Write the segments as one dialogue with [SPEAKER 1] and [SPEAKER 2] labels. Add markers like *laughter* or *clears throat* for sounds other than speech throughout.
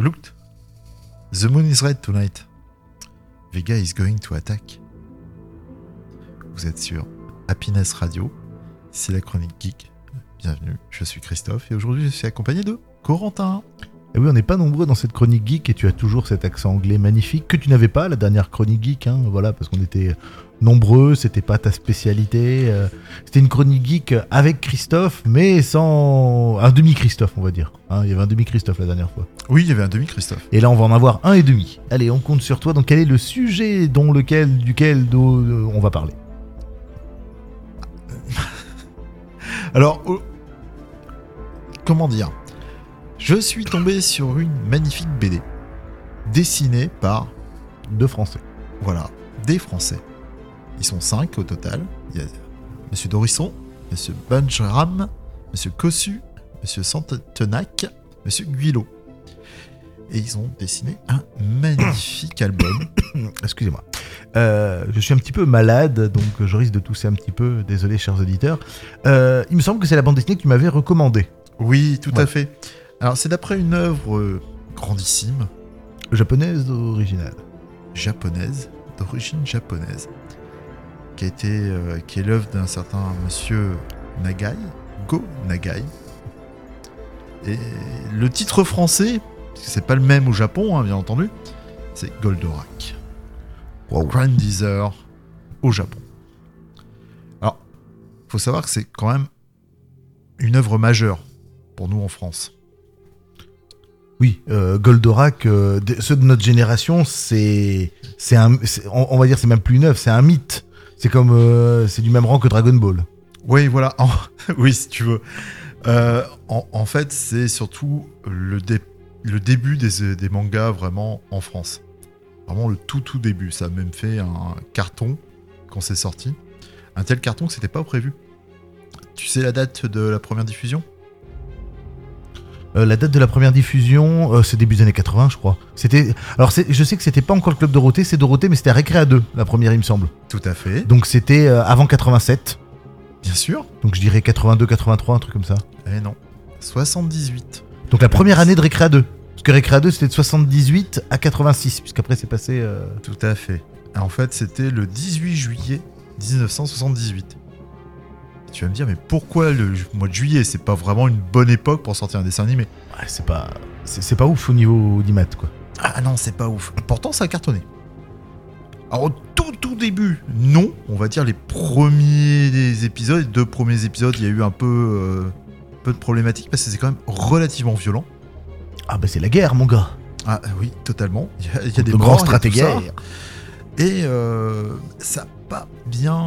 [SPEAKER 1] Looked. The moon is red tonight. Vega is going to attack. Vous êtes sur Happiness Radio. C'est la chronique geek. Bienvenue, je suis Christophe et aujourd'hui je suis accompagné de Corentin.
[SPEAKER 2] Et oui, on n'est pas nombreux dans cette chronique geek et tu as toujours cet accent anglais magnifique que tu n'avais pas la dernière chronique geek, hein, voilà, parce qu'on était nombreux, c'était pas ta spécialité. euh, c'était une chronique geek avec Christophe, mais sans un demi Christophe, on va dire. hein, il y avait un demi Christophe la dernière fois.
[SPEAKER 1] Oui, il y avait un demi-Christophe.
[SPEAKER 2] Et là, on va en avoir un et demi. Allez, on compte sur toi. Donc, quel est le sujet dont lequel, duquel euh, on va parler?
[SPEAKER 1] Alors, euh, comment dire? Je suis tombé sur une magnifique BD dessinée par,
[SPEAKER 2] De français.
[SPEAKER 1] voilà, des Français. Ils sont cinq au total. Il y a Monsieur Dorisson, Monsieur Bunchram, Monsieur Cossu, Monsieur Santenac, Monsieur Guilot. Et ils ont dessiné un magnifique *coughs* album. *coughs*
[SPEAKER 2] Excusez-moi. Euh, je suis un petit peu malade, donc je risque de tousser un petit peu. Désolé, chers auditeurs. Euh, il me semble que c'est la bande dessinée que tu m'avais recommandée.
[SPEAKER 1] Oui, tout
[SPEAKER 2] Ouais.
[SPEAKER 1] à fait. Alors, c'est d'après une œuvre grandissime,
[SPEAKER 2] Japonaise
[SPEAKER 1] japonaise, d'origine japonaise, qui a été, euh, qui est l'œuvre d'un certain monsieur Nagai, Go Nagai. Et le titre français, parce que c'est pas le même au Japon, hein, bien entendu, c'est Goldorak. Grandizer au Japon. Alors, faut savoir que c'est quand même une œuvre majeure pour nous en France.
[SPEAKER 2] Oui, euh, Goldorak, euh, de- ceux de notre génération, c'est, c'est un, on, on va dire, c'est même plus une œuvre, c'est un mythe. C'est comme, euh, c'est du même rang que Dragon Ball.
[SPEAKER 1] Oui, voilà. *laughs* En- oui, si tu veux. En, en fait, c'est surtout le, dé- le début des, des mangas vraiment en France. Vraiment le tout tout début. Ça a même fait un carton quand c'est sorti. Un tel carton que c'était pas prévu. Tu sais la date de la première diffusion?
[SPEAKER 2] Euh, la date de la première diffusion, euh, c'est début des années 80, je crois. C'était, alors je sais que c'était pas encore le club Dorothée, c'est Dorothée, mais c'était Récréa 2, la première, il me semble.
[SPEAKER 1] Tout à fait.
[SPEAKER 2] Donc c'était euh, avant 87.
[SPEAKER 1] Bien sûr.
[SPEAKER 2] Donc je dirais 82, 83, un truc comme ça.
[SPEAKER 1] Eh non. 78.
[SPEAKER 2] Donc la première année de Récréa 2. Parce que Récréa 2, c'était de 78 à 86, puisqu'après c'est passé. euh,
[SPEAKER 1] Tout à fait. En fait, c'était le 18 juillet 1978. Tu vas me dire, mais pourquoi le mois de juillet C'est pas vraiment une bonne époque pour sortir un dessin animé?
[SPEAKER 2] Ouais, c'est pas, c'est, pas ouf au niveau d'IMAT, quoi.
[SPEAKER 1] Ah non, c'est pas ouf. Pourtant, ça a cartonné. Alors, au tout, tout début, non. On va dire les premiers épisodes, les deux premiers épisodes, il y a eu un peu, euh, peu de problématiques parce que c'est quand même relativement violent.
[SPEAKER 2] Ah bah c'est la guerre, mon gars.
[SPEAKER 1] Ah oui, totalement. Il y a, il y a des
[SPEAKER 2] De grands
[SPEAKER 1] il Et euh, ça n'a pas bien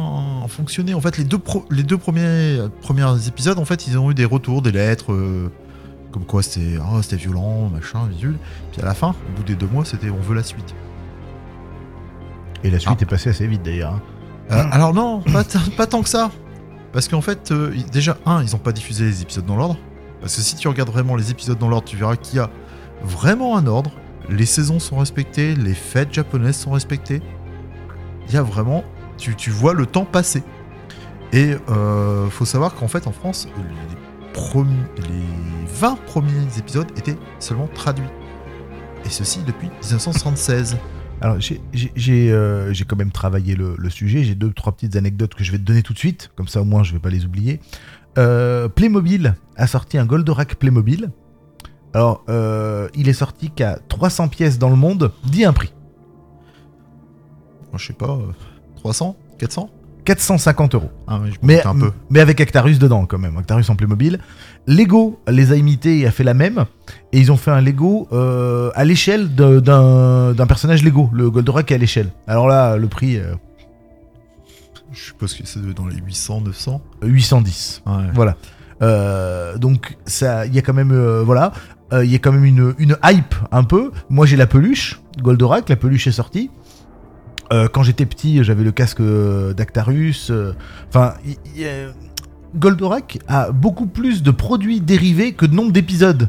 [SPEAKER 1] fonctionné. En fait, les deux, pro- les deux premiers, premiers épisodes, en fait, ils ont eu des retours, des lettres, euh, comme quoi c'était ah, c'était violent, machin, visuel. Puis à la fin, au bout des deux mois, c'était on veut la suite.
[SPEAKER 2] Et la suite
[SPEAKER 1] Ah.
[SPEAKER 2] est passée assez vite d'ailleurs. hein.
[SPEAKER 1] Euh, alors non, pas, pas tant que ça. Parce qu'en fait, déjà, un, ils n'ont pas diffusé les épisodes dans l'ordre. Parce que si tu regardes vraiment les épisodes dans l'ordre, tu verras qu'il y a vraiment un ordre. Les saisons sont respectées, les fêtes japonaises sont respectées. Il y a vraiment... Tu, vois le temps passer. Et euh, faut savoir qu'en fait, en France, les, premi- les 20 premiers épisodes étaient seulement traduits. Et ceci depuis 1976.
[SPEAKER 2] Alors euh, j'ai quand même travaillé le, sujet. J'ai deux trois petites anecdotes que je vais te donner tout de suite. Comme ça au moins je vais pas les oublier. Euh, Playmobil a sorti un Goldorak Playmobil. Alors euh, il est sorti qu'à 300 pièces dans le monde. Dis un prix.
[SPEAKER 1] Je sais pas, euh, 300 400
[SPEAKER 2] 450 euros.
[SPEAKER 1] Ah je
[SPEAKER 2] Mais,
[SPEAKER 1] mais un peu.
[SPEAKER 2] mais avec Actarus dedans quand même, Actarus en Playmobil. Lego les a imités et a fait la même. Et ils ont fait un Lego euh, à l'échelle d'un d'un personnage Lego. Le Goldorak est à l'échelle. Alors là, le prix euh,
[SPEAKER 1] Je suppose que c'est dans les 800, 900.
[SPEAKER 2] 810.
[SPEAKER 1] Ouais.
[SPEAKER 2] Voilà. Euh, donc ça, il y a quand même, euh, voilà, Euh, il y a quand même une, une hype un peu. Moi j'ai la peluche, Goldorak, la peluche est sortie. Euh, quand j'étais petit, j'avais le casque euh, d'Actarus. Enfin, euh, Goldorak a beaucoup plus de produits dérivés que de nombre d'épisodes.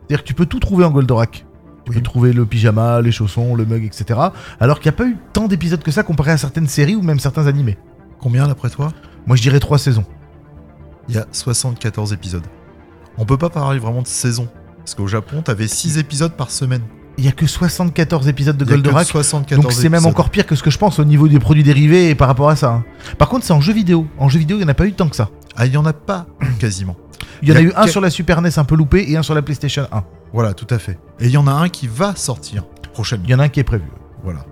[SPEAKER 2] C'est-à-dire que tu peux tout trouver en Goldorak. Tu
[SPEAKER 1] Oui.
[SPEAKER 2] peux trouver le pyjama, les chaussons, le mug, etc. Alors qu'il n'y a pas eu tant d'épisodes que ça comparé à certaines séries ou même certains animés.
[SPEAKER 1] Combien d'après toi?
[SPEAKER 2] Moi je dirais trois saisons.
[SPEAKER 1] Il y a 74 épisodes. On peut pas parler vraiment de saison. Parce qu'au Japon, t'avais 6 épisodes par semaine.
[SPEAKER 2] Il y a que 74 épisodes de Goldorak.
[SPEAKER 1] 74
[SPEAKER 2] Donc c'est même encore pire que ce que je pense au niveau des produits dérivés et par rapport à ça. hein. Par contre, c'est en jeu vidéo. En jeu vidéo, il n'y en a pas eu tant que ça.
[SPEAKER 1] Ah, il y en a pas *clears throat* quasiment.
[SPEAKER 2] Il y en a, eu un sur la Super NES un peu loupé et un sur la PlayStation 1.
[SPEAKER 1] Voilà, tout à fait. Et il y en a un qui va sortir prochainement.
[SPEAKER 2] Il y en a un qui est prévu.
[SPEAKER 1] Voilà.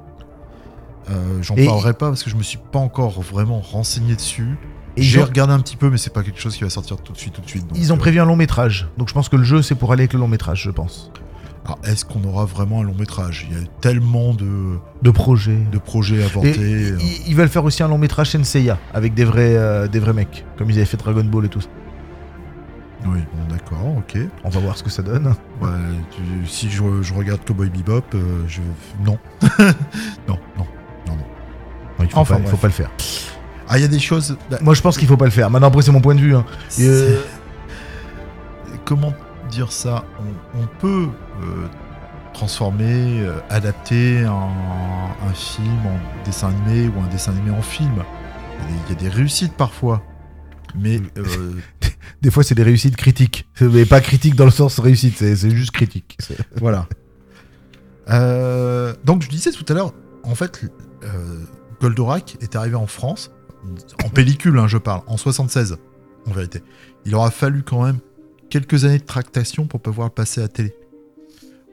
[SPEAKER 1] Euh, J'en parlerai pas parce que je me suis pas encore vraiment renseigné dessus. J'ai regardé un petit peu, mais c'est pas quelque chose qui va sortir tout de suite, tout de suite. donc,
[SPEAKER 2] ils ont
[SPEAKER 1] euh,
[SPEAKER 2] prévu un long métrage. Donc je pense que le jeu, c'est pour aller avec le long métrage, je pense.
[SPEAKER 1] alors, Est-ce qu'on aura vraiment un long métrage? Il y a tellement de,
[SPEAKER 2] De projet.
[SPEAKER 1] de projets euh.
[SPEAKER 2] ils, ils veulent faire aussi un long métrage Senseiya avec des vrais, euh, des vrais mecs, comme ils avaient fait Dragon Ball et tout ça.
[SPEAKER 1] Oui, bon, d'accord, ok.
[SPEAKER 2] On va voir ce que ça donne.
[SPEAKER 1] Tu- si je, je regarde Cowboy Bebop, je. Non. *laughs* non, non, non, non.
[SPEAKER 2] Non, il faut,
[SPEAKER 1] Enfin,
[SPEAKER 2] pas, il faut pas le faire.
[SPEAKER 1] Ah, il y a des choses. bah,
[SPEAKER 2] Moi, je pense qu'il faut pas le faire. Maintenant, après, c'est mon point de vue. hein. Et, euh,
[SPEAKER 1] Comment dire ça? On, on peut euh, transformer, euh, adapter un, un film en dessin animé ou un dessin animé en film. Il y a des- il y, a des réussites parfois. Mais *laughs*
[SPEAKER 2] Des fois, c'est des réussites critiques. Mais pas critiques dans le sens réussite, c'est juste critique. *laughs*
[SPEAKER 1] Voilà. Donc je disais tout à l'heure, en fait, Goldorak est arrivé en France, en pellicule, hein, je parle, en 76, en vérité. Il aura fallu quand même quelques années de tractation pour pouvoir le passer à télé.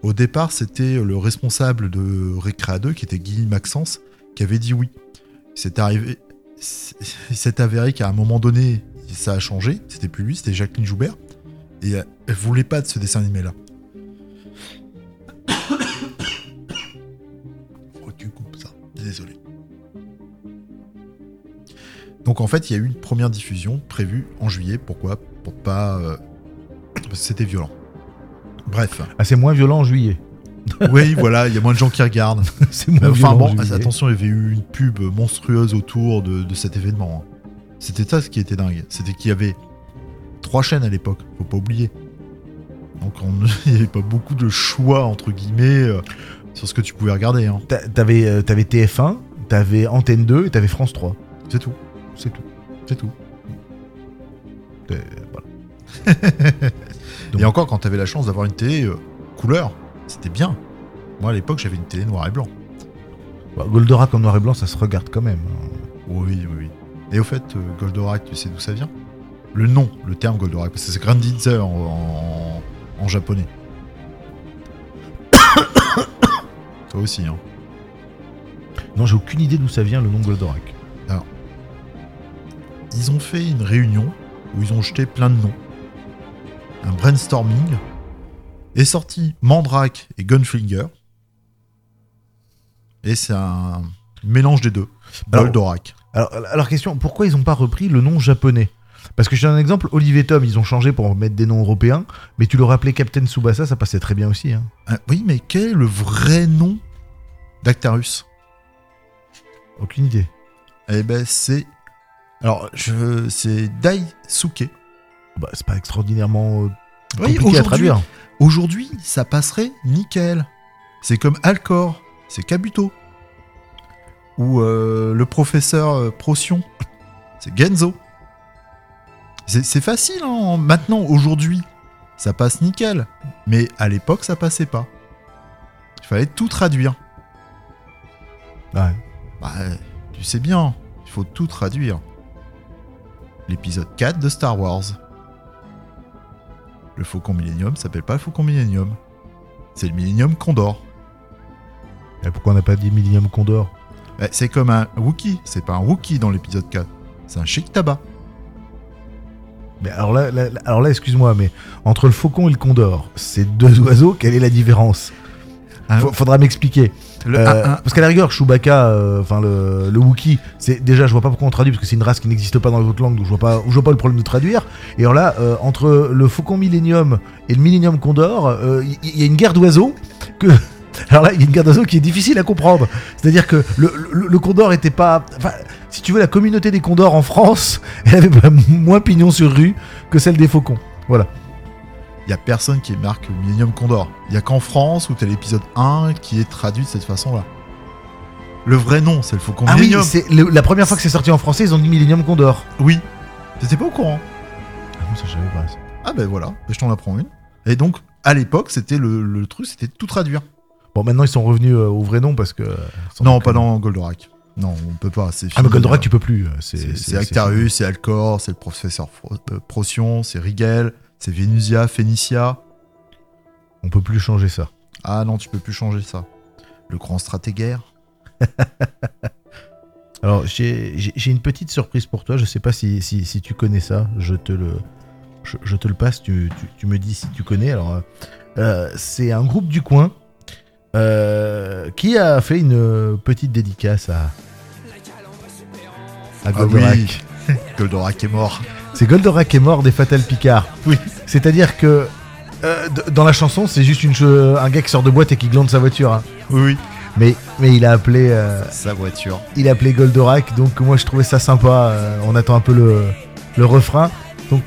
[SPEAKER 1] Au départ, c'était le responsable de Recrea 2, qui était Guy Maxence, qui avait dit oui. C'est arrivé, il s'est avéré qu'à un moment donné, ça a changé. C'était plus lui, c'était Jacqueline Joubert. Et elle voulait pas de ce dessin animé-là. Que *coughs* tu coupes ça. Désolé. Donc en fait, il y a eu une première diffusion prévue en juillet. Pourquoi? Pour pas. euh, Parce que c'était violent. Bref.
[SPEAKER 2] Ah, c'est moins violent en juillet.
[SPEAKER 1] Oui, voilà, il y a moins de gens qui regardent. *laughs*
[SPEAKER 2] c'est moins
[SPEAKER 1] Enfin
[SPEAKER 2] violent
[SPEAKER 1] bon,
[SPEAKER 2] en juillet.
[SPEAKER 1] attention, il y avait eu une pub monstrueuse autour de, de cet événement. hein. C'était ça ce qui était dingue. C'était qu'il y avait trois chaînes à l'époque, faut pas oublier. Donc on- *laughs* il n'y avait pas beaucoup de choix, entre guillemets, euh, sur ce que tu pouvais regarder. hein.
[SPEAKER 2] T'a- T'avais euh, t'avais TF1, t'avais Antenne 2 et t'avais France 3.
[SPEAKER 1] C'est tout,
[SPEAKER 2] C'est tout.
[SPEAKER 1] c'est tout.
[SPEAKER 2] Voilà. Donc- *laughs*
[SPEAKER 1] Et encore, quand tu avais la chance d'avoir une télé euh, couleur, c'était bien. Moi à l'époque, j'avais une télé noir et blanc.
[SPEAKER 2] Bah, Goldorak en noir et blanc, ça se regarde quand même. hein.
[SPEAKER 1] Oui, oui, oui. Et au fait, euh, Goldorak, tu sais d'où ça vient? Le nom, le terme Goldorak, parce que c'est Granditzer en, en, en japonais. *coughs* Toi aussi, hein.
[SPEAKER 2] Non, j'ai aucune idée d'où ça vient le nom Goldorak.
[SPEAKER 1] Ils ont fait une réunion où ils ont jeté plein de noms. Un brainstorming. Est sorti Mandrake et Gunflinger. Et c'est un mélange des deux.
[SPEAKER 2] Alors-
[SPEAKER 1] Goldorak.
[SPEAKER 2] Alors, alors question, pourquoi ils n'ont pas repris le nom japonais? Parce que je te donne un exemple, Olivier Tom, ils ont changé pour mettre des noms européens, mais tu l'aurais appelé Captain Tsubasa, ça passait très bien aussi. hein.
[SPEAKER 1] Ah, oui, mais quel est le vrai nom d'Actarus?
[SPEAKER 2] Aucune idée.
[SPEAKER 1] Eh ben, c'est. Alors, je... c'est Daisuke.
[SPEAKER 2] Bah, c'est pas extraordinairement euh,
[SPEAKER 1] Oui,
[SPEAKER 2] compliqué à
[SPEAKER 1] aujourd'hui-
[SPEAKER 2] traduire.
[SPEAKER 1] Aujourd'hui, ça passerait nickel. C'est comme Alcor, c'est Kabuto. Ou euh, le professeur euh, Procyon, c'est Genzo. C'est c'est facile, hein. maintenant, aujourd'hui, ça passe nickel. Mais à l'époque, ça passait pas. Il fallait tout traduire.
[SPEAKER 2] Ouais.
[SPEAKER 1] Bah, tu sais bien, il faut tout traduire. L'épisode 4 de Star Wars. Le Faucon Millennium s'appelle pas le Faucon Millennium. C'est le Millennium Condor.
[SPEAKER 2] Et pourquoi on n'a pas dit Millennium Condor?
[SPEAKER 1] Ouais, c'est comme un Wookie. C'est pas un Wookie dans l'épisode 4. C'est un chic tabac.
[SPEAKER 2] Mais alors là, là- alors là excuse-moi, mais entre le faucon et le condor, c'est deux oiseaux, quelle est la différence? Faudra m'expliquer.
[SPEAKER 1] Le-
[SPEAKER 2] Euh, Parce qu'à la rigueur, Chewbacca, euh, enfin le, le Wookie, c'est déjà je vois pas pourquoi on traduit parce que c'est une race qui n'existe pas dans les autres langues, donc je vois pas, je vois pas le problème de traduire. Et alors là, euh, entre le Faucon Millennium et le Millennium Condor, il y, a une guerre d'oiseaux que. *laughs* Alors là, il y a une guerre d'oiseaux qui est difficile à comprendre. C'est-à-dire que le, le- le Condor était pas. Enfin, si tu veux, la communauté des Condors en France, *laughs* elle avait moins pignon sur rue que celle des Faucons. Voilà.
[SPEAKER 1] Il y a personne qui marque Millennium Condor. Il y a qu'en France où t'as l'épisode 1 qui est traduit de cette façon-là. Le vrai nom, c'est le Faucon
[SPEAKER 2] Ah oui,
[SPEAKER 1] Millennium.
[SPEAKER 2] c'est le- la première fois que c'est sorti en français, ils ont dit Millennium Condor.
[SPEAKER 1] Oui. T'étais pas au courant
[SPEAKER 2] Ah non, ça je savais pas. ça.
[SPEAKER 1] Ah ben voilà, je t'en apprends une. Et donc, à l'époque, c'était le, le truc, c'était tout traduire.
[SPEAKER 2] Bon, maintenant ils sont revenus euh, au vrai nom parce que. sans
[SPEAKER 1] Non, pas dans Goldorak. Non, on peut pas. C'est
[SPEAKER 2] Ah, mais Goldorak,
[SPEAKER 1] euh,
[SPEAKER 2] tu peux plus. euh, C'est
[SPEAKER 1] C'est
[SPEAKER 2] c'est-
[SPEAKER 1] Actarus, Alcor, c'est le professeur euh, Procyon, c'est Rigel, c'est Venusia, Phénicia.
[SPEAKER 2] On peut plus changer ça.
[SPEAKER 1] Ah non, tu peux plus changer ça. Le grand stratégaire. *laughs*
[SPEAKER 2] Alors, j'ai une petite surprise pour toi. Je sais pas si, si, si tu connais ça. Je te le, je, je te le passe. Tu, tu, tu me dis si tu connais. Alors, euh, euh, c'est un groupe du coin euh, qui a fait une petite dédicace à, à Goldorak.
[SPEAKER 1] oui. Goldorak est mort.
[SPEAKER 2] C'est Goldorak est mort des Fatal Picard.
[SPEAKER 1] Oui.
[SPEAKER 2] C'est-à-dire que euh, d- dans la chanson, c'est juste une che- un gars qui sort de boîte et qui glande sa voiture. hein.
[SPEAKER 1] Oui, oui.
[SPEAKER 2] Mais, mais il a appelé. euh,
[SPEAKER 1] Sa voiture.
[SPEAKER 2] il a appelé Goldorak, donc moi je trouvais ça sympa. euh, on attend un peu le, le refrain. Donc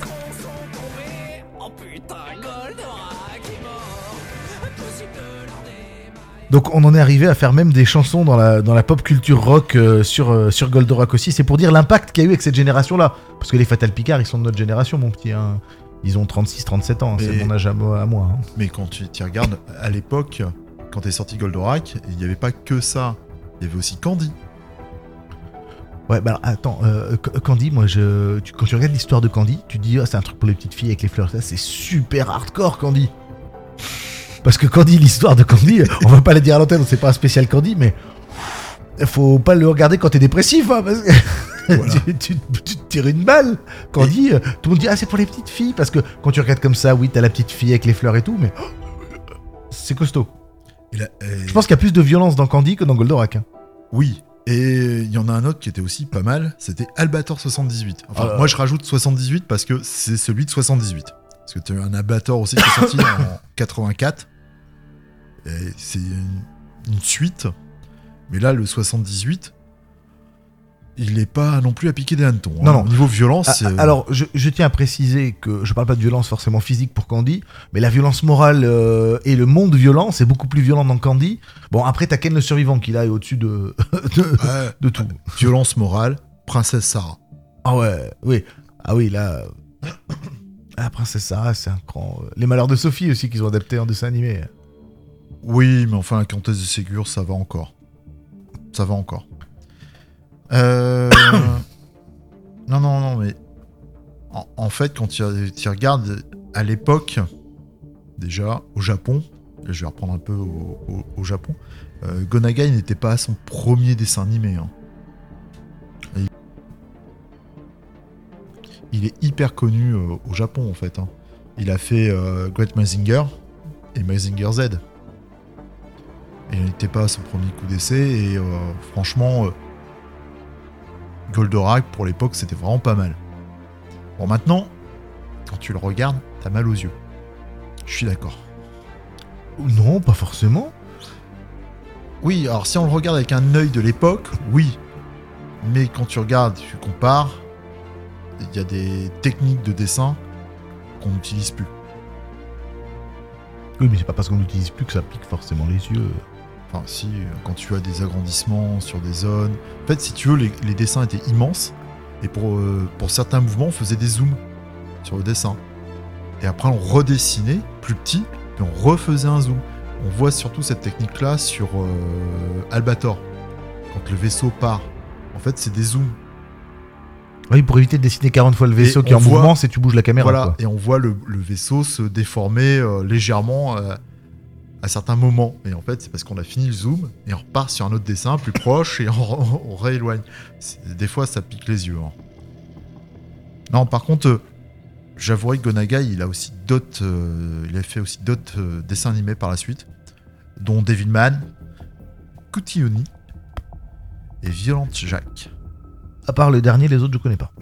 [SPEAKER 2] Donc on en est arrivé à faire même des chansons dans la, dans la pop culture rock euh, sur, euh, sur Goldorak aussi. C'est pour dire l'impact qu'il y a eu avec cette génération-là. Parce que les Fatal Picard, ils sont de notre génération, mon petit. hein. Ils ont 36-37 ans, c'est
[SPEAKER 1] Et-
[SPEAKER 2] mon âge à moi. à moi, hein.
[SPEAKER 1] Mais quand tu regardes, à l'époque, quand est sorti Goldorak, il n'y avait pas que ça. Il y avait aussi Candy.
[SPEAKER 2] Ouais, bah alors, attends, euh, Ca- Candy, moi, je, tu- quand tu regardes l'histoire de Candy, tu te dis, ah, c'est un truc pour les petites filles avec les fleurs. Ça, c'est super hardcore, Candy. Parce que Candy, l'histoire de Candy, on va pas la dire à l'antenne, c'est pas un spécial Candy, mais faut pas le regarder quand t'es dépressif, hein, parce que *laughs*
[SPEAKER 1] Voilà.
[SPEAKER 2] tu, tu- tu te tires une balle. Candy, euh, tout le monde dit, ah, c'est pour les petites filles, parce que quand tu regardes comme ça, oui, t'as la petite fille avec les fleurs et tout, mais *gasps* c'est costaud.
[SPEAKER 1] Euh,
[SPEAKER 2] Je pense qu'il y a plus de violence dans Candy que dans Goldorak. hein.
[SPEAKER 1] Oui. Et il y en a un autre qui était aussi pas mal, c'était Albator 78. Enfin,
[SPEAKER 2] Ah.
[SPEAKER 1] moi je rajoute 78 parce que c'est celui de 78. Parce que tu as un Albator aussi qui est sorti *laughs* en 84. C'est une, une suite. Mais là, le 78, il n'est pas non plus à piquer des hannetons. hein.
[SPEAKER 2] Non, non.
[SPEAKER 1] Au niveau violence,
[SPEAKER 2] Ah, ah, Alors, je, je tiens à préciser que je parle pas de violence forcément physique pour Candy, mais la violence morale euh, et le monde violent, c'est beaucoup plus violent dans Candy. Bon, après, t'as Ken le survivant qui là est au-dessus de, *laughs* de,
[SPEAKER 1] Ouais,
[SPEAKER 2] de tout.
[SPEAKER 1] violence morale, Princesse Sarah.
[SPEAKER 2] Ah ouais, oui. Ah oui, là. euh, *coughs* Ah, Princesse Sarah, c'est un cran. euh, Les malheurs de Sophie aussi qu'ils ont adapté en dessin animé.
[SPEAKER 1] Oui, mais enfin, la Comtesse de Ségur, ça va encore. Ça va encore. Euh... *coughs* non, non, non, mais... En, fait, quand tu, regardes, à l'époque, déjà, au Japon, je vais reprendre un peu au, Japon, euh, Gonagai n'était pas son premier dessin animé. hein. Il est hyper connu euh, au Japon, en fait. hein. Il a fait euh, Great Mazinger et Mazinger Z. Il n'était pas à son premier coup d'essai. Et euh, franchement, euh, Goldorak, pour l'époque, c'était vraiment pas mal. Bon, maintenant, quand tu le regardes, t'as mal aux yeux. Je suis d'accord.
[SPEAKER 2] Non, pas forcément.
[SPEAKER 1] Oui, alors si on le regarde avec un œil de l'époque, oui. Mais quand tu regardes, tu compares, il y a des techniques de dessin qu'on n'utilise plus.
[SPEAKER 2] Oui, mais c'est pas parce qu'on n'utilise plus que ça pique forcément les yeux.
[SPEAKER 1] Enfin, si, euh, quand tu as des agrandissements sur des zones. En fait, si tu veux, les, les dessins étaient immenses. Et pour, euh, pour certains mouvements, on faisait des zooms sur le dessin. Et après, on redessinait plus petit, et on refaisait un zoom. On voit surtout cette technique-là sur euh, Albator. Quand le vaisseau part. En fait, c'est des zooms.
[SPEAKER 2] Oui, pour éviter de dessiner 40 fois le vaisseau
[SPEAKER 1] Et
[SPEAKER 2] qui est en
[SPEAKER 1] voit-
[SPEAKER 2] mouvement, c'est tu bouges la caméra.
[SPEAKER 1] voilà,
[SPEAKER 2] quoi.
[SPEAKER 1] et on voit le, le vaisseau se déformer euh, légèrement à certains moments. Et en fait, c'est parce qu'on a fini le zoom et on repart sur un autre dessin plus proche et on, on rééloigne. Des fois, ça pique les yeux. hein. Non, par contre, euh, j'avouerai que Gonagai, il a aussi d'autres, euh, il a fait aussi d'autres euh, dessins animés par la suite, dont Devilman, Cutioni et Violent Jack.
[SPEAKER 2] À part le dernier, les autres, je connais pas.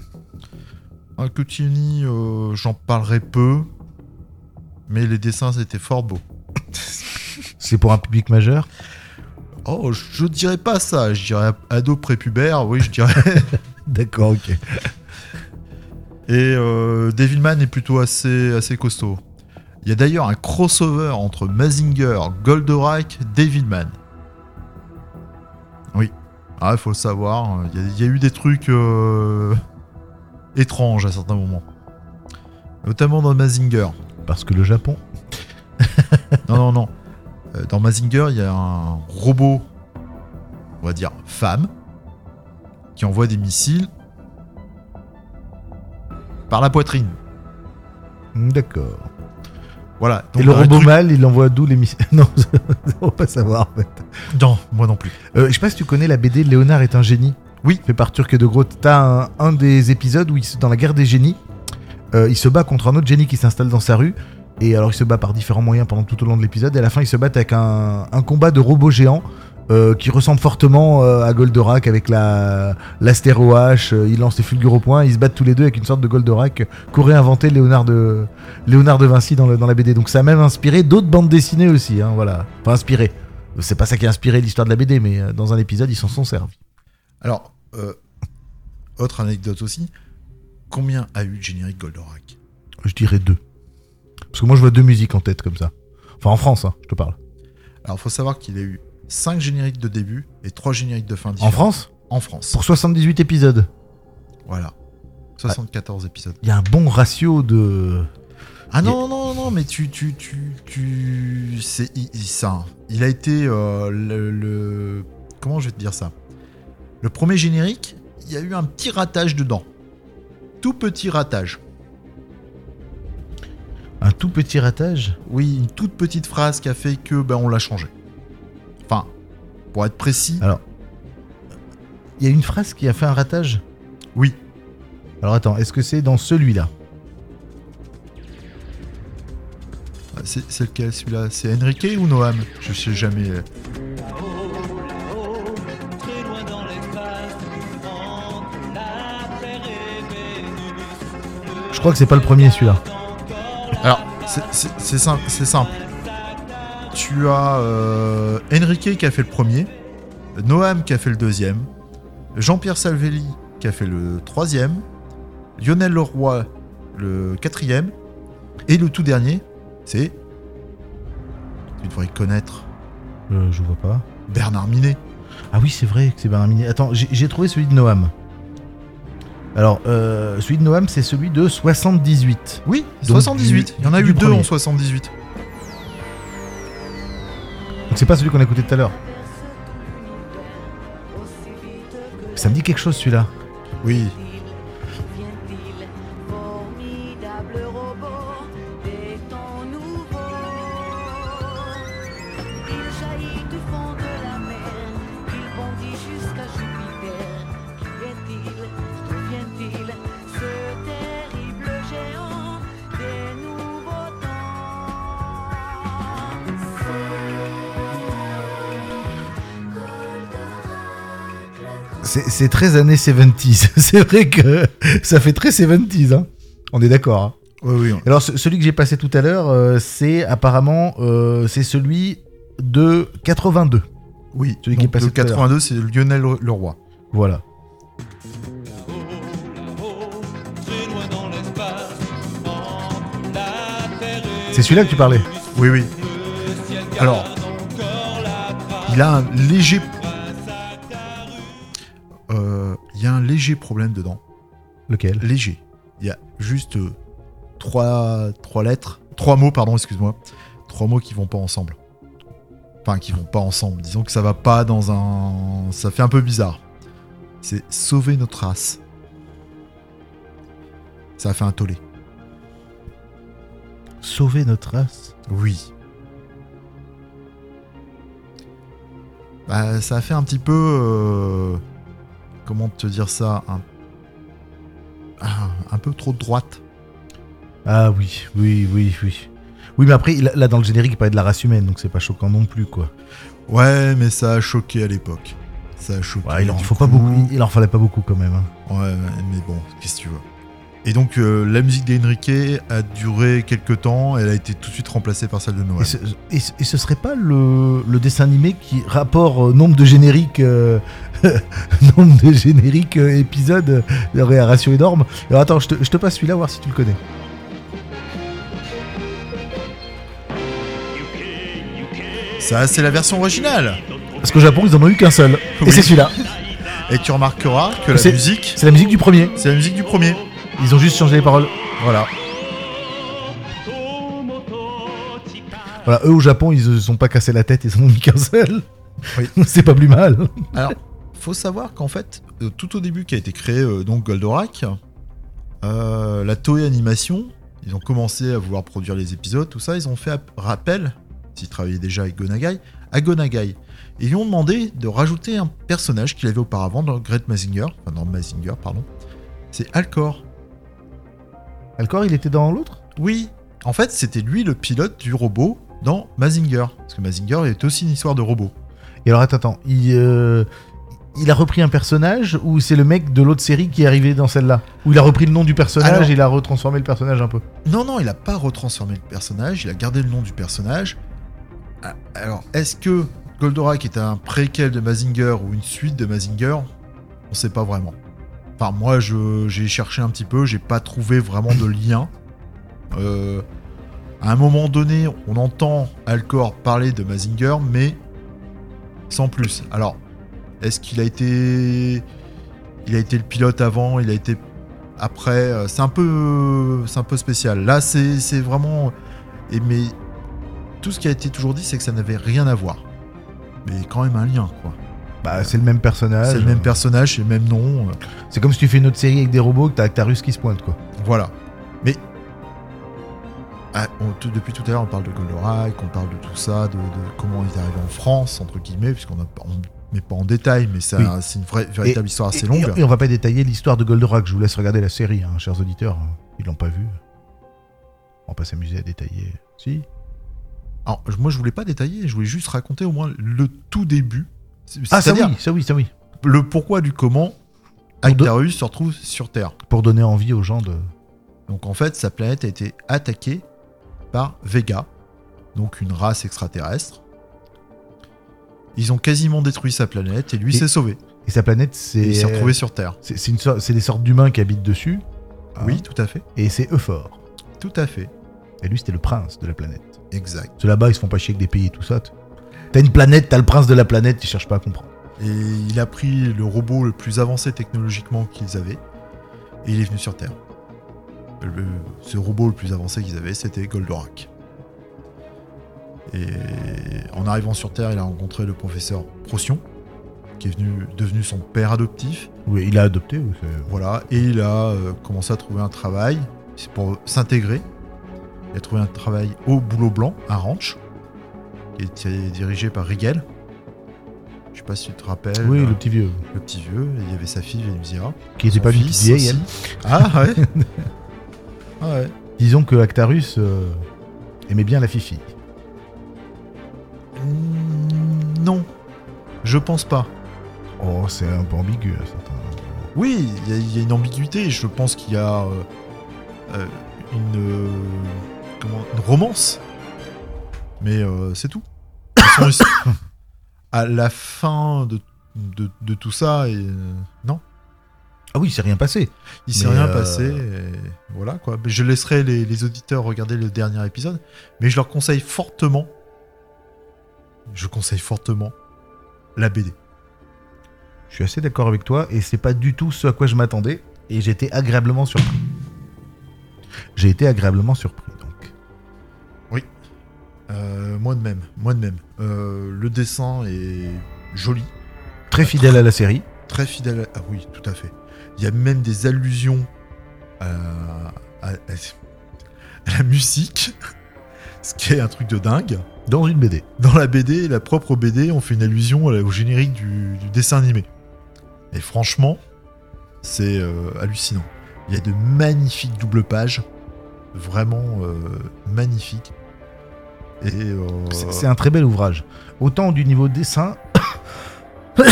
[SPEAKER 1] Un Cutioni, euh, j'en parlerai peu, mais les dessins étaient fort beaux.
[SPEAKER 2] C'est pour un public majeur.
[SPEAKER 1] Oh, je dirais pas ça, je dirais ado prépubère, oui, je dirais. *laughs*
[SPEAKER 2] D'accord, ok.
[SPEAKER 1] Et euh, Devilman est plutôt assez, assez costaud. Il y a d'ailleurs un crossover entre Mazinger, Goldorak, Devilman. Oui, ah, il faut le savoir, il y, a- il y a eu des trucs euh, étranges à certains moments. Notamment dans Mazinger.
[SPEAKER 2] Parce que le Japon.
[SPEAKER 1] Non, non, non. Euh, Dans Mazinger, il y a un robot, on va dire femme, qui envoie des missiles par la poitrine.
[SPEAKER 2] Hmm, D'accord.
[SPEAKER 1] Voilà.
[SPEAKER 2] Et le robot mâle, il envoie d'où les missiles? *laughs* Non, *laughs* on va pas savoir en fait.
[SPEAKER 1] Non, moi non plus.
[SPEAKER 2] Euh, je sais pas si tu connais la BD Léonard est un génie.
[SPEAKER 1] Oui.
[SPEAKER 2] Fait par Turc et de Groot. T'as un, un des épisodes où il dans la guerre des génies, euh, il se bat contre un autre génie qui s'installe dans sa rue. Et alors il se bat par différents moyens pendant tout au long de l'épisode. Et à la fin, il se bat avec un, un combat de robots géants. euh, qui ressemble fortement euh, à Goldorak avec la l'astéro H, euh, il lance les fulgures au point, ils se battent tous les deux avec une sorte de Goldorak qu'aurait inventé Léonard de, Léonard de Vinci dans, le- dans la BD. Donc ça a même inspiré d'autres bandes dessinées aussi, hein, voilà. Enfin inspiré. C'est pas ça qui a inspiré l'histoire de la BD, mais euh, dans un épisode, ils s'en sont servis.
[SPEAKER 1] Alors, autre anecdote aussi. Combien a eu le générique Goldorak?
[SPEAKER 2] Je dirais deux. Parce que moi, je vois deux musiques en tête comme ça. Enfin, en France, hein, je te parle.
[SPEAKER 1] Alors, faut savoir qu'il a eu 5 génériques de début et 3 génériques de fin
[SPEAKER 2] En. France
[SPEAKER 1] En France.
[SPEAKER 2] Pour 78 épisodes.
[SPEAKER 1] Voilà. 74 épisodes.
[SPEAKER 2] Il y a un bon ratio de.
[SPEAKER 1] Ah non, non, non, mais tu. tu, tu, tu c'est ça. Il a été euh, le, le- Comment je vais te dire ça? Le premier générique, il y a eu un petit ratage dedans. Tout petit ratage.
[SPEAKER 2] Un tout petit ratage.
[SPEAKER 1] Oui, une toute petite phrase qui a fait que ben, on l'a changé. Enfin, pour être précis,
[SPEAKER 2] Alors, il y a une phrase qui a fait un ratage?
[SPEAKER 1] Oui.
[SPEAKER 2] Alors attends, est-ce que c'est dans celui-là?
[SPEAKER 1] C'est c'est lequel celui-là? C'est Enrique ou Noam? Je sais jamais.
[SPEAKER 2] Je crois que c'est pas le premier celui-là.
[SPEAKER 1] C'est- simple. Tu as euh, Enrique qui a fait le premier, Noam qui a fait le deuxième, Jean-Pierre Salvelli qui a fait le troisième, Lionel Leroy le quatrième, et le tout dernier, c'est. Tu devrais connaître
[SPEAKER 2] Euh, je vois pas.
[SPEAKER 1] Bernard Minet.
[SPEAKER 2] Ah oui, c'est vrai que c'est Bernard Minet. Attends, j'ai trouvé celui de Noam. Alors, euh, celui de Noam, c'est celui de 78.
[SPEAKER 1] Oui,
[SPEAKER 2] Donc,
[SPEAKER 1] 78.
[SPEAKER 2] du-
[SPEAKER 1] Il y en a eu deux
[SPEAKER 2] premier.
[SPEAKER 1] en 78.
[SPEAKER 2] Donc c'est pas celui qu'on a écouté tout à l'heure. Ça me dit quelque chose celui-là.
[SPEAKER 1] Oui.
[SPEAKER 2] C'est très années 70s. *laughs* c'est vrai que ça fait très 70s. Hein. On est d'accord. hein.
[SPEAKER 1] Oui, oui.
[SPEAKER 2] Alors ce- celui que j'ai passé tout à l'heure, euh, c'est apparemment euh, c'est celui de 82.
[SPEAKER 1] Oui,
[SPEAKER 2] Celui qui est passé
[SPEAKER 1] le
[SPEAKER 2] tout à l'heure.
[SPEAKER 1] 82, c'est Lionel Leroy.
[SPEAKER 2] Voilà. C'est celui-là que tu parlais?
[SPEAKER 1] Oui, oui. Alors, il a un léger. Y a un léger problème dedans.
[SPEAKER 2] Lequel?
[SPEAKER 1] Léger. Il y a juste euh, trois, trois lettres. Trois mots, pardon, excuse-moi. Trois mots qui vont pas ensemble. Enfin, qui vont pas ensemble. Disons que ça va pas dans un. Ça fait un peu bizarre. C'est sauver notre race. Ça a fait un tollé.
[SPEAKER 2] Sauver notre race?
[SPEAKER 1] Oui. Bah, ça a fait un petit peu. euh, comment te dire ça un, peu trop de droite.
[SPEAKER 2] Ah oui, oui, oui, oui. Oui, mais après, là, dans le générique, il parlait de la race humaine, donc c'est pas choquant non plus, quoi.
[SPEAKER 1] Ouais, mais ça a choqué à l'époque. Ça a choqué.
[SPEAKER 2] Ouais, il en faut pas
[SPEAKER 1] coup,
[SPEAKER 2] beaucoup. Il en fallait pas beaucoup quand même. hein.
[SPEAKER 1] Ouais, mais bon, qu'est-ce que tu veux. Et donc, euh, la musique d'Enrique a duré quelques temps. Elle a été tout de suite remplacée par celle de Noël.
[SPEAKER 2] Et, ce, et ce- et ce serait pas le, le dessin animé qui rapport euh, nombre de génériques, euh, *laughs* nombre de génériques épisodes, euh, aurait un ratio énorme. Alors attends, je te, je te passe celui-là, voir si tu le connais.
[SPEAKER 1] Ça, c'est la version originale.
[SPEAKER 2] Parce qu'au Japon, ils en ont eu qu'un seul.
[SPEAKER 1] Oui.
[SPEAKER 2] Et c'est celui-là.
[SPEAKER 1] Et tu remarqueras que la musique,
[SPEAKER 2] C'est la musique du premier.
[SPEAKER 1] c'est la musique du premier.
[SPEAKER 2] Ils ont juste changé les paroles.
[SPEAKER 1] Voilà.
[SPEAKER 2] Voilà, eux au Japon, ils se sont pas cassé la tête, ils en ont mis qu'un seul.
[SPEAKER 1] Oui. *laughs*
[SPEAKER 2] c'est pas plus mal.
[SPEAKER 1] Alors, faut savoir qu'en fait, euh, tout au début qui a été créé euh, donc Goldorak, euh, la Toei Animation, ils ont commencé à vouloir produire les épisodes, tout ça, ils ont fait app- rappel, s'ils travaillaient déjà avec Gonagai, à Gonagai. Et ils lui ont demandé de rajouter un personnage qu'il avait auparavant dans Great Mazinger, enfin dans Mazinger, pardon. C'est Alcor.
[SPEAKER 2] Alcor, il était dans l'autre?
[SPEAKER 1] Oui, en fait, c'était lui le pilote du robot dans Mazinger. Parce que Mazinger est aussi une histoire de robot.
[SPEAKER 2] Et alors, attends, attends, il, euh, il a repris un personnage ou c'est le mec de l'autre série qui est arrivé dans celle-là? Ou il a repris le nom du personnage
[SPEAKER 1] Alors-
[SPEAKER 2] et il a retransformé le personnage un peu?
[SPEAKER 1] Non, non, il a pas retransformé le personnage, il a gardé le nom du personnage. Ah, Alors, est-ce que Goldorak est un préquel de Mazinger ou une suite de Mazinger? On sait pas vraiment. Enfin, moi, j'ai cherché un petit peu, j'ai pas trouvé vraiment de lien. Euh, à un moment donné, on entend Alcor parler de Mazinger, mais sans plus. Alors, est-ce qu'il a été, il a été le pilote avant, il a été après, euh, c'est un peu, c'est un peu spécial. Là, c'est, c'est vraiment, mais tout ce qui a été toujours dit, c'est que ça n'avait rien à voir. Mais quand même un lien, quoi.
[SPEAKER 2] Bah, c'est le même personnage.
[SPEAKER 1] c'est le même personnage, c'est le même nom.
[SPEAKER 2] C'est comme si tu fais une autre série avec des robots que t'as Actarus qui se pointe, quoi.
[SPEAKER 1] Voilà. Mais ah, on- depuis tout à l'heure, on parle de Goldorak, on parle de tout ça, de, de comment il est arrivé en France, entre guillemets, puisqu'on ne met pas en détail, mais ça,
[SPEAKER 2] Oui.
[SPEAKER 1] c'est une vraie, véritable histoire assez longue.
[SPEAKER 2] Et, et on va pas détailler l'histoire de Goldorak, je vous laisse regarder la série, hein, chers auditeurs. Ils l'ont pas vu. On va pas s'amuser à détailler. Si
[SPEAKER 1] Alors, je- moi, je voulais pas détailler, je voulais juste raconter au moins le tout début.
[SPEAKER 2] Ah, ça oui, ça oui, ça oui.
[SPEAKER 1] le pourquoi du comment Actarus se retrouve sur Terre.
[SPEAKER 2] Pour donner envie aux gens de.
[SPEAKER 1] Donc en fait, sa planète a été attaquée par Vega, donc une race extraterrestre. Ils ont quasiment détruit sa planète et lui s'est sauvé.
[SPEAKER 2] Et sa planète, c'est.
[SPEAKER 1] il s'est retrouvé sur Terre.
[SPEAKER 2] C'est des sortes d'humains qui habitent dessus. hein,
[SPEAKER 1] Oui, tout à fait.
[SPEAKER 2] Et c'est Euphor.
[SPEAKER 1] Tout à fait.
[SPEAKER 2] Et lui, c'était le prince de la planète.
[SPEAKER 1] Exact.
[SPEAKER 2] Ceux là-bas, ils se font pas chier avec des pays et tout ça. T'as une planète, t'as le prince de la planète, tu cherches pas à comprendre.
[SPEAKER 1] Et il a pris le robot le plus avancé technologiquement qu'ils avaient et il est venu sur Terre. Le- ce robot le plus avancé qu'ils avaient, c'était Goldorak. Et en arrivant sur Terre, il a rencontré le professeur Procyon, qui est venu, devenu son père adoptif.
[SPEAKER 2] Oui, il a adopté. oui, c'est-
[SPEAKER 1] Voilà, et il a euh, commencé à trouver un travail c'est pour s'intégrer. Il a trouvé un travail au Boulot Blanc, à Ranch, qui était dirigé par Rigel. Je sais pas si tu te rappelles.
[SPEAKER 2] Oui, le petit vieux.
[SPEAKER 1] le petit vieux, il y avait sa fille Vénusia.
[SPEAKER 2] Qui était
[SPEAKER 1] son
[SPEAKER 2] pas
[SPEAKER 1] fils
[SPEAKER 2] petite vieille, elle.
[SPEAKER 1] Ah ouais *laughs* Ah ouais.
[SPEAKER 2] Disons que Actarus euh, aimait bien la fifi.
[SPEAKER 1] Mm, Non, je pense pas.
[SPEAKER 2] Oh, c'est un peu ambigu, à certains.
[SPEAKER 1] Oui, il y, a- il y a une ambiguïté. Je pense qu'il y a euh, euh, une, euh, comment, une romance. Mais euh, c'est tout. Ils- *coughs* à la fin de, de, de tout ça, et, euh, non,
[SPEAKER 2] Ah oui, c'est rien passé.
[SPEAKER 1] il s'est rien
[SPEAKER 2] euh,
[SPEAKER 1] passé. et voilà quoi. Je laisserai les, les auditeurs regarder le dernier épisode. Mais je leur conseille fortement. Je conseille fortement la BD.
[SPEAKER 2] Je suis assez d'accord avec toi et c'est pas du tout ce à quoi je m'attendais et j'étais agréablement surpris. J'ai été agréablement surpris.
[SPEAKER 1] Euh, moi de même, moi de même. Euh, le dessin est joli,
[SPEAKER 2] Très fidèle à la série.
[SPEAKER 1] très fidèle. à- Ah oui, tout à fait. Il y a même des allusions à, à- à la musique, *laughs* ce qui est un truc de dingue.
[SPEAKER 2] Dans une BD.
[SPEAKER 1] Dans la BD, la propre BD, on fait une allusion au générique du, du dessin animé. Et franchement, c'est euh, hallucinant. Il y a de magnifiques doubles pages, vraiment magnifiques. Euh,
[SPEAKER 2] C'est un très bel ouvrage. Autant du niveau dessin *coughs*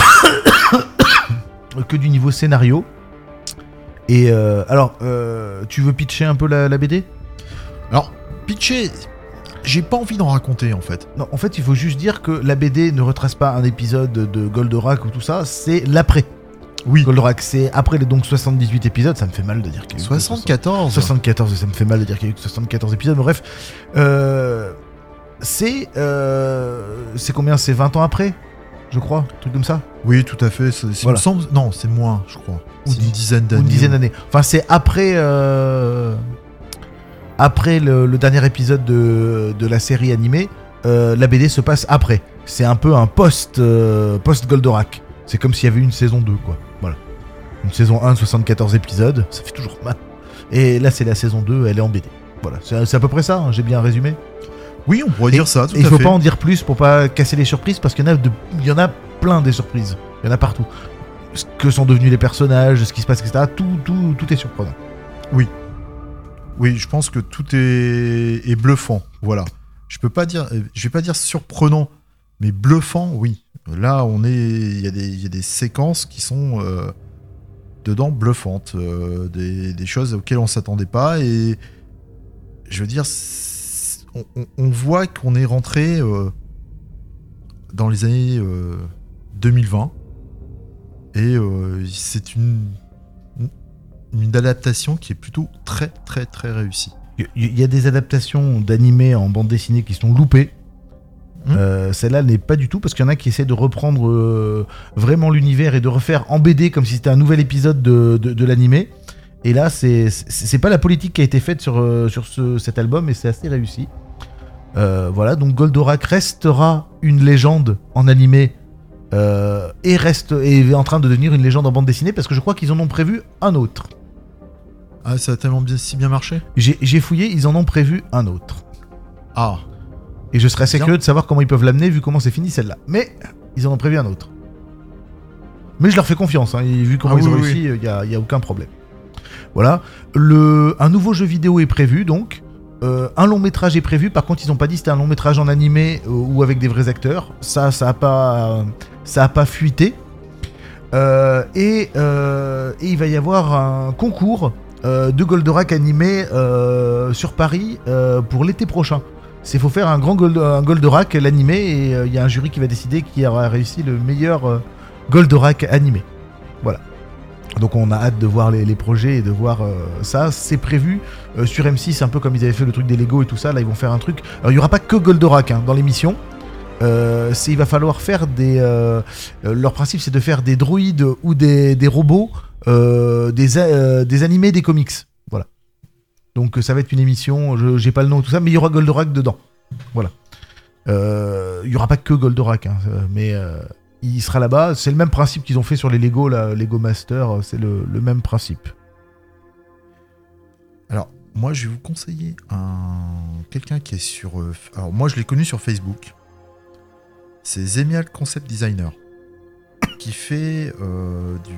[SPEAKER 2] que du niveau scénario. Et euh, alors, euh, tu veux pitcher un peu la, la BD
[SPEAKER 1] Alors, pitcher, j'ai pas envie d'en raconter en fait.
[SPEAKER 2] Non, en fait, il faut juste dire que la BD ne retrace pas un épisode de Goldorak ou tout ça, c'est l'après.
[SPEAKER 1] Oui.
[SPEAKER 2] Goldorak, c'est après les donc 78 épisodes, ça me fait mal de dire qu'il y a eu que
[SPEAKER 1] 74
[SPEAKER 2] 74, ça me fait mal de dire qu'il y a eu que 74 épisodes, mais bref. Euh, c'est. euh, c'est combien? C'est 20 ans après Je crois, un truc comme ça?
[SPEAKER 1] Oui, tout à fait. c'est-
[SPEAKER 2] Voilà.
[SPEAKER 1] semble- Non, c'est moins, je crois.
[SPEAKER 2] Ou
[SPEAKER 1] une dizaine d'années.
[SPEAKER 2] une dizaine d'années. Enfin, c'est après. euh, après le, le dernier épisode de, de la série animée, euh, la BD se passe après. C'est un peu un post, post Goldorak. C'est comme s'il y avait une saison 2, quoi. Voilà. Une saison 1 de 74 épisodes, ça fait toujours mal. Et là, c'est la saison 2, elle est en BD. Voilà, c'est c'est à peu près ça, hein, j'ai bien résumé.
[SPEAKER 1] Oui, on pourrait
[SPEAKER 2] Et-
[SPEAKER 1] dire ça, tout
[SPEAKER 2] Et il
[SPEAKER 1] à
[SPEAKER 2] faut
[SPEAKER 1] fait.
[SPEAKER 2] pas en dire plus pour pas casser les surprises parce qu'il y en a de, il y en a plein des surprises. Il y en a partout. Ce que sont devenus les personnages, ce qui se passe, etc. Tout, tout, tout est surprenant.
[SPEAKER 1] Oui, je pense que tout est, est bluffant. Voilà. Je peux pas dire, euh, je vais pas dire surprenant, mais bluffant, oui. Là, on est, il y, a des- il y a des séquences qui sont euh, dedans bluffantes, euh, des, des choses auxquelles on s'attendait pas et je veux dire, on, on- on voit qu'on est rentré euh, dans les années euh, 2020 et euh, c'est une une adaptation qui est plutôt très très très réussie.
[SPEAKER 2] Il y- a des adaptations d'animés en bande dessinée qui sont loupées. Euh, Celle-là n'est pas du tout parce qu'il y en a qui essaient de reprendre euh, vraiment l'univers et de refaire en BD comme si c'était un nouvel épisode de, de, de l'animé. Et là, c'est pas la politique qui a été faite sur, euh, sur ce- cet album et c'est assez réussi. Euh, voilà, donc Goldorak restera une légende en animé euh, et reste et est en train de devenir une légende en bande dessinée parce que je crois qu'ils en ont prévu un autre.
[SPEAKER 1] Ah, ça a tellement bien, si bien marché
[SPEAKER 2] J'ai fouillé, ils en ont prévu un autre.
[SPEAKER 1] Ah,
[SPEAKER 2] Et je serais assez curieux de savoir comment ils peuvent l'amener vu comment c'est fini celle-là. Mais ils en ont prévu un autre. Mais je leur fais confiance, hein, et vu comment
[SPEAKER 1] Ah
[SPEAKER 2] ils ont
[SPEAKER 1] oui,
[SPEAKER 2] réussi, il n'y a, y a aucun problème. Voilà. Le, un nouveau jeu vidéo est prévu donc. Euh, un long métrage est prévu. Par contre, ils n'ont pas dit c'était un long métrage en animé euh, ou avec des vrais acteurs. Ça, ça a pas, fuité. Euh, et, il va y avoir un concours de Goldorak animé sur Paris pour l'été prochain. C'est faut faire un grand Goldorak l'animé et il y a un jury qui va décider qui aura réussi le meilleur Goldorak animé. Voilà. Donc on a hâte de voir les, projets et de voir euh, ça. C'est prévu euh, sur M6, un peu comme ils avaient fait le truc des Lego et tout ça. Là, ils vont faire un truc. Alors il y aura pas que Goldorak hein, dans l'émission. Euh, il va falloir faire des. leur principe, c'est de faire des droïdes ou des, robots, des, animés, des comics. Voilà. Donc ça va être une émission. Je j'ai pas le nom et tout ça, mais il y aura Goldorak dedans. Voilà. Il y aura pas que Goldorak, hein, mais il sera là-bas. C'est le même principe qu'ils ont fait sur les Lego, là, Lego Master. C'est le, le même principe.
[SPEAKER 1] alors moi je vais vous conseiller un quelqu'un qui est sur. euh, Alors moi je l'ai connu sur Facebook. C'est Zemial Concept Designer qui fait euh, du,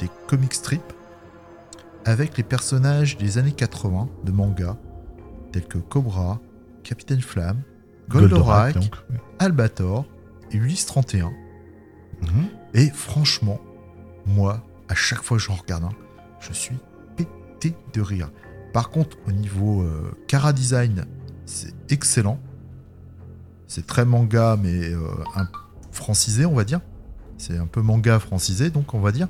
[SPEAKER 1] des comic strips avec les personnages des années 80 de manga tels que Cobra, Capitaine Flamme, Goldorak,
[SPEAKER 2] donc.
[SPEAKER 1] Albator et Ulysse 31.
[SPEAKER 2] Mhm.
[SPEAKER 1] Et franchement, moi, à chaque fois que j'en regarde un, je suis pété de rire. Par contre, au niveau euh, Cara Design, c'est excellent. C'est très manga, mais euh, francisé, on va dire. C'est un peu manga francisé, donc on va dire.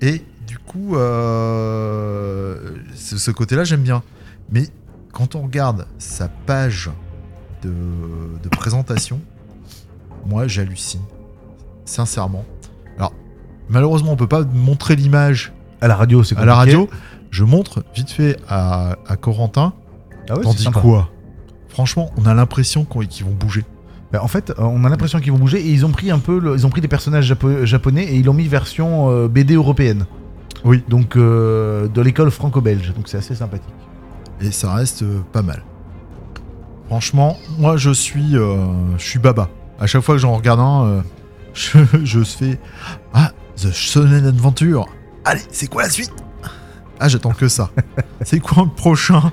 [SPEAKER 1] Et du coup, euh, ce, ce côté-là, j'aime bien. Mais quand on regarde sa page de, de présentation, moi, j'hallucine. Sincèrement. Alors, malheureusement, on peut pas montrer l'image
[SPEAKER 2] À la radio, c'est
[SPEAKER 1] à la radio. Je montre vite fait à, à Corentin.
[SPEAKER 2] Ah ouais,
[SPEAKER 1] T'en
[SPEAKER 2] c'est
[SPEAKER 1] dis
[SPEAKER 2] sympa.
[SPEAKER 1] quoi Franchement, on a l'impression qu'on- qu'ils vont bouger.
[SPEAKER 2] Bah, en fait, euh, on a l'impression qu'ils vont bouger et ils ont pris un peu, le- ils ont pris des personnages japo- japonais et ils l'ont mis version euh, BD européenne.
[SPEAKER 1] Oui.
[SPEAKER 2] Donc euh, de l'école franco-belge. Donc c'est assez sympathique.
[SPEAKER 1] Et ça reste euh, pas mal. Franchement, moi je suis, je suis baba. À chaque fois que j'en regarde un, *laughs* je, je fais Ah, The Shonen Adventure. Allez, c'est quoi la suite? Ah, j'attends que ça. *laughs* c'est quoi le prochain?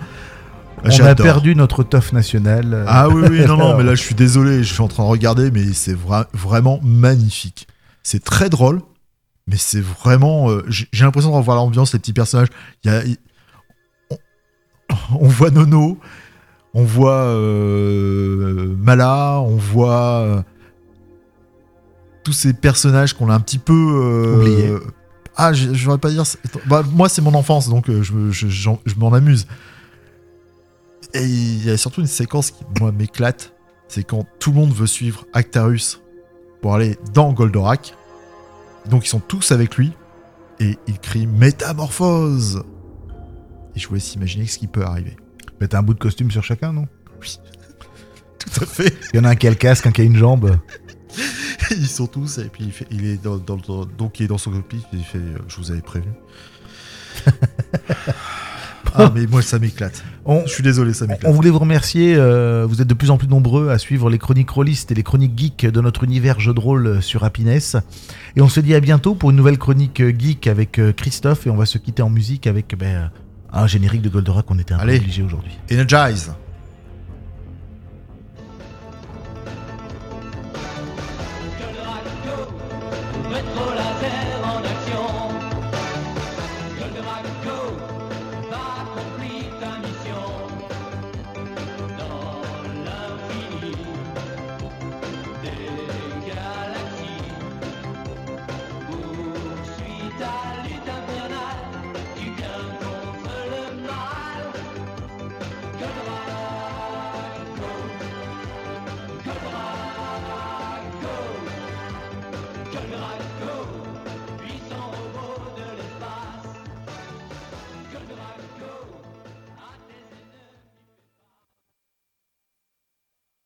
[SPEAKER 2] On a perdu notre tof national.
[SPEAKER 1] Ah oui, oui, non, non, mais là je suis désolé, je suis en train de regarder, mais c'est vra- vraiment magnifique. C'est très drôle, mais c'est vraiment. euh, j'ai l'impression de revoir l'ambiance, les petits personnages. Il y a, on voit Nono, on voit euh, Mala, on voit euh, tous ces personnages qu'on a un petit peu. euh,
[SPEAKER 2] Oubliés.
[SPEAKER 1] Ah, je je voudrais pas dire. bah, moi, c'est mon enfance, donc euh, je, je- je m'en amuse. Et il y a surtout une séquence qui, moi, m'éclate. C'est quand tout le monde veut suivre Actarus pour aller dans Goldorak. Donc, ils sont tous avec lui. Et il crie Métamorphose
[SPEAKER 3] Et je vous laisse imaginer ce qui peut arriver.
[SPEAKER 2] Mais t'as un bout de costume sur chacun, non? *laughs*
[SPEAKER 3] Tout à fait.
[SPEAKER 2] Il y en a un qui a le casque, un qui a une jambe. *laughs*
[SPEAKER 3] Ils sont tous, et puis il, fait- il est dans, dans- dans- donc il est dans son copie, il fait euh, Je vous avais prévu. *laughs* ah, mais moi ça m'éclate.
[SPEAKER 2] On,
[SPEAKER 3] Je suis désolé, ça
[SPEAKER 2] on
[SPEAKER 3] m'éclate.
[SPEAKER 2] voulait vous remercier. euh, vous êtes de plus en plus nombreux à suivre les chroniques rôlistes et les chroniques geeks de notre univers jeu de rôle sur Happiness. Et on se dit à bientôt pour une nouvelle chronique euh, geek avec euh, Christophe. Et on va se quitter en musique avec ben, un générique de Goldorak qu'on était un
[SPEAKER 3] Allez.
[SPEAKER 2] peu obligé aujourd'hui.
[SPEAKER 3] Energize